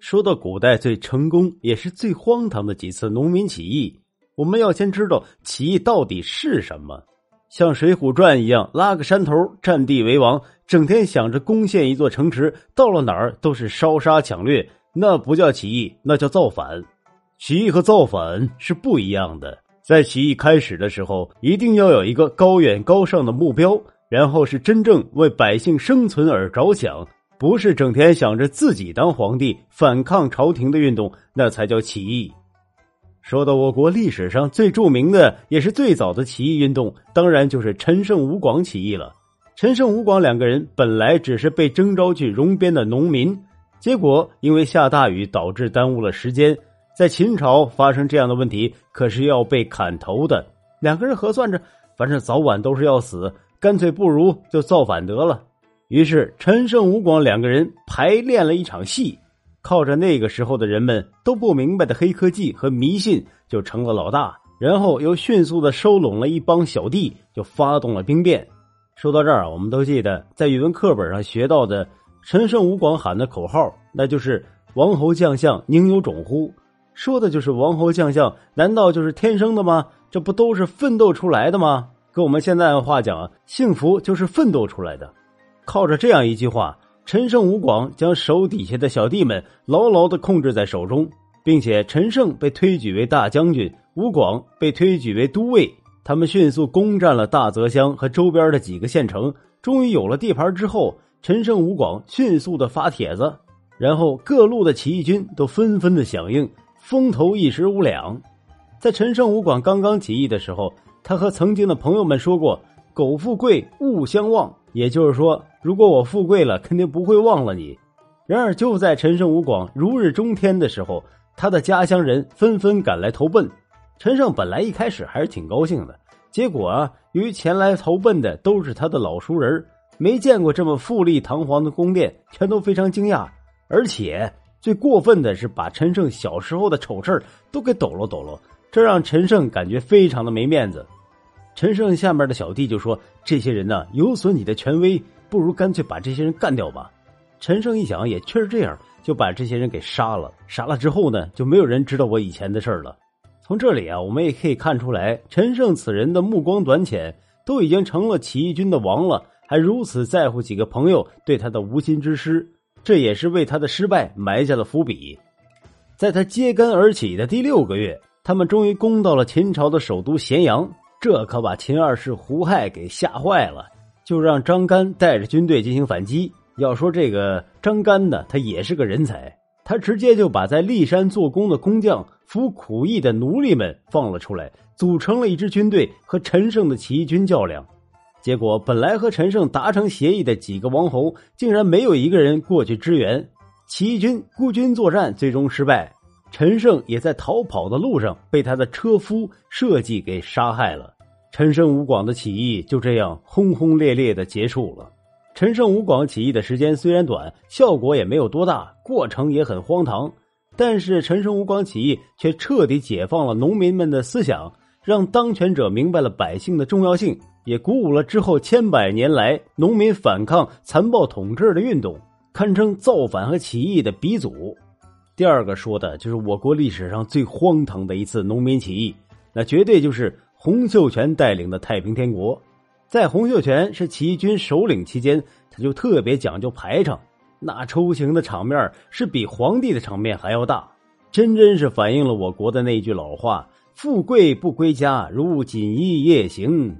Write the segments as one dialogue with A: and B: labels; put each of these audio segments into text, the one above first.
A: 说到古代最成功也是最荒唐的几次农民起义，我们要先知道起义到底是什么。像《水浒传》一样，拉个山头占地为王，整天想着攻陷一座城池，到了哪儿都是烧杀抢掠，那不叫起义，那叫造反。起义和造反是不一样的。在起义开始的时候，一定要有一个高远高尚的目标，然后是真正为百姓生存而着想，不是整天想着自己当皇帝、反抗朝廷的运动，那才叫起义。说到我国历史上最著名的也是最早的起义运动，当然就是陈胜吴广起义了。陈胜吴广两个人本来只是被征召去戎边的农民，结果因为下大雨导致耽误了时间。在秦朝发生这样的问题，可是要被砍头的。两个人核算着，反正早晚都是要死，干脆不如就造反得了。于是陈胜吴广两个人排练了一场戏，靠着那个时候的人们都不明白的黑科技和迷信，就成了老大。然后又迅速的收拢了一帮小弟，就发动了兵变。说到这儿，我们都记得在语文课本上学到的陈胜吴广喊的口号，那就是“王侯将相宁有种乎”。说的就是王侯将相，难道就是天生的吗？这不都是奋斗出来的吗？跟我们现在的话讲，幸福就是奋斗出来的。靠着这样一句话，陈胜吴广将手底下的小弟们牢牢的控制在手中，并且陈胜被推举为大将军，吴广被推举为都尉。他们迅速攻占了大泽乡和周边的几个县城，终于有了地盘之后，陈胜吴广迅速的发帖子，然后各路的起义军都纷纷的响应。风头一时无两，在陈胜吴广刚刚起义的时候，他和曾经的朋友们说过：“苟富贵，勿相忘。”也就是说，如果我富贵了，肯定不会忘了你。然而，就在陈胜吴广如日中天的时候，他的家乡人纷纷赶来投奔。陈胜本来一开始还是挺高兴的，结果啊，由于前来投奔的都是他的老熟人，没见过这么富丽堂皇的宫殿，全都非常惊讶，而且。最过分的是把陈胜小时候的丑事都给抖落抖落，这让陈胜感觉非常的没面子。陈胜下面的小弟就说：“这些人呢，有损你的权威，不如干脆把这些人干掉吧。”陈胜一想，也确实这样，就把这些人给杀了。杀了之后呢，就没有人知道我以前的事了。从这里啊，我们也可以看出来，陈胜此人的目光短浅，都已经成了起义军的王了，还如此在乎几个朋友对他的无心之失。这也是为他的失败埋下了伏笔。在他揭竿而起的第六个月，他们终于攻到了秦朝的首都咸阳，这可把秦二世胡亥给吓坏了，就让张干带着军队进行反击。要说这个张干呢，他也是个人才，他直接就把在骊山做工的工匠、服苦役的奴隶们放了出来，组成了一支军队和陈胜的起义军较量。结果，本来和陈胜达成协议的几个王侯，竟然没有一个人过去支援。起义军孤军作战，最终失败。陈胜也在逃跑的路上被他的车夫设计给杀害了。陈胜吴广的起义就这样轰轰烈烈的结束了。陈胜吴广起义的时间虽然短，效果也没有多大，过程也很荒唐，但是陈胜吴广起义却彻底解放了农民们的思想，让当权者明白了百姓的重要性。也鼓舞了之后千百年来农民反抗残暴统治的运动，堪称造反和起义的鼻祖。第二个说的就是我国历史上最荒唐的一次农民起义，那绝对就是洪秀全带领的太平天国。在洪秀全是起义军首领期间，他就特别讲究排场，那出行的场面是比皇帝的场面还要大，真真是反映了我国的那句老话：“富贵不归家，如锦衣夜行。”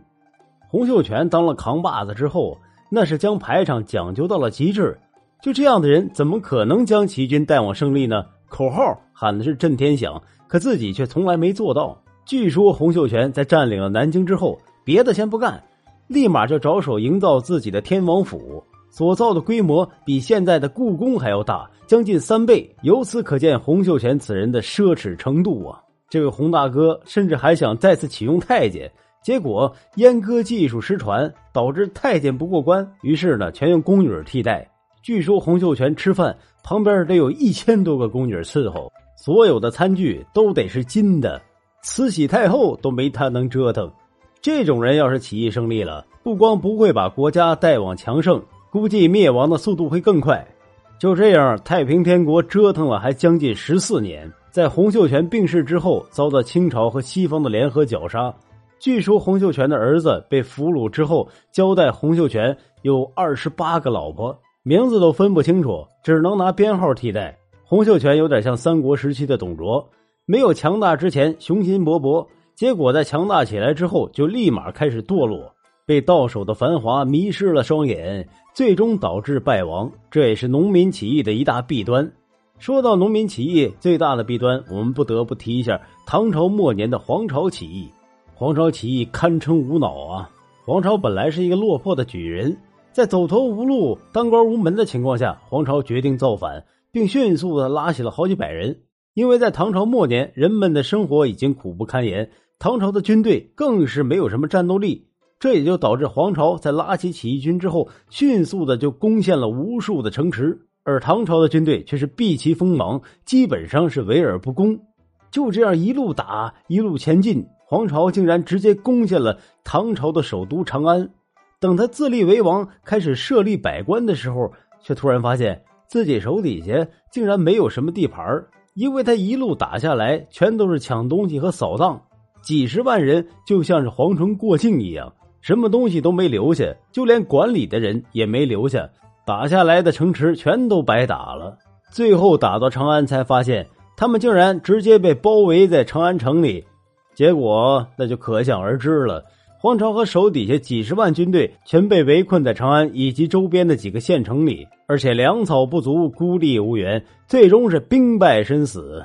A: 洪秀全当了扛把子之后，那是将排场讲究到了极致。就这样的人，怎么可能将齐军带往胜利呢？口号喊的是震天响，可自己却从来没做到。据说洪秀全在占领了南京之后，别的先不干，立马就着手营造自己的天王府，所造的规模比现在的故宫还要大，将近三倍。由此可见，洪秀全此人的奢侈程度啊！这位洪大哥甚至还想再次启用太监。结果阉割技术失传，导致太监不过关，于是呢，全用宫女替代。据说洪秀全吃饭旁边得有一千多个宫女伺候，所有的餐具都得是金的，慈禧太后都没他能折腾。这种人要是起义胜利了，不光不会把国家带往强盛，估计灭亡的速度会更快。就这样，太平天国折腾了还将近十四年，在洪秀全病逝之后，遭到清朝和西方的联合绞杀。据说洪秀全的儿子被俘虏之后，交代洪秀全有二十八个老婆，名字都分不清楚，只能拿编号替代。洪秀全有点像三国时期的董卓，没有强大之前雄心勃勃，结果在强大起来之后就立马开始堕落。被到手的繁华迷失了双眼，最终导致败亡，这也是农民起义的一大弊端。说到农民起义最大的弊端，我们不得不提一下唐朝末年的黄巢起义。黄巢起义堪称无脑啊！黄巢本来是一个落魄的举人，在走投无路、当官无门的情况下，黄巢决定造反，并迅速的拉起了好几百人。因为在唐朝末年，人们的生活已经苦不堪言，唐朝的军队更是没有什么战斗力。这也就导致黄巢在拉起起义军之后，迅速的就攻陷了无数的城池，而唐朝的军队却是避其锋芒，基本上是围而不攻。就这样一路打，一路前进，黄巢竟然直接攻陷了唐朝的首都长安。等他自立为王，开始设立百官的时候，却突然发现自己手底下竟然没有什么地盘因为他一路打下来，全都是抢东西和扫荡，几十万人就像是蝗虫过境一样。什么东西都没留下，就连管理的人也没留下，打下来的城池全都白打了。最后打到长安，才发现他们竟然直接被包围在长安城里，结果那就可想而知了。黄巢和手底下几十万军队全被围困在长安以及周边的几个县城里，而且粮草不足，孤立无援，最终是兵败身死。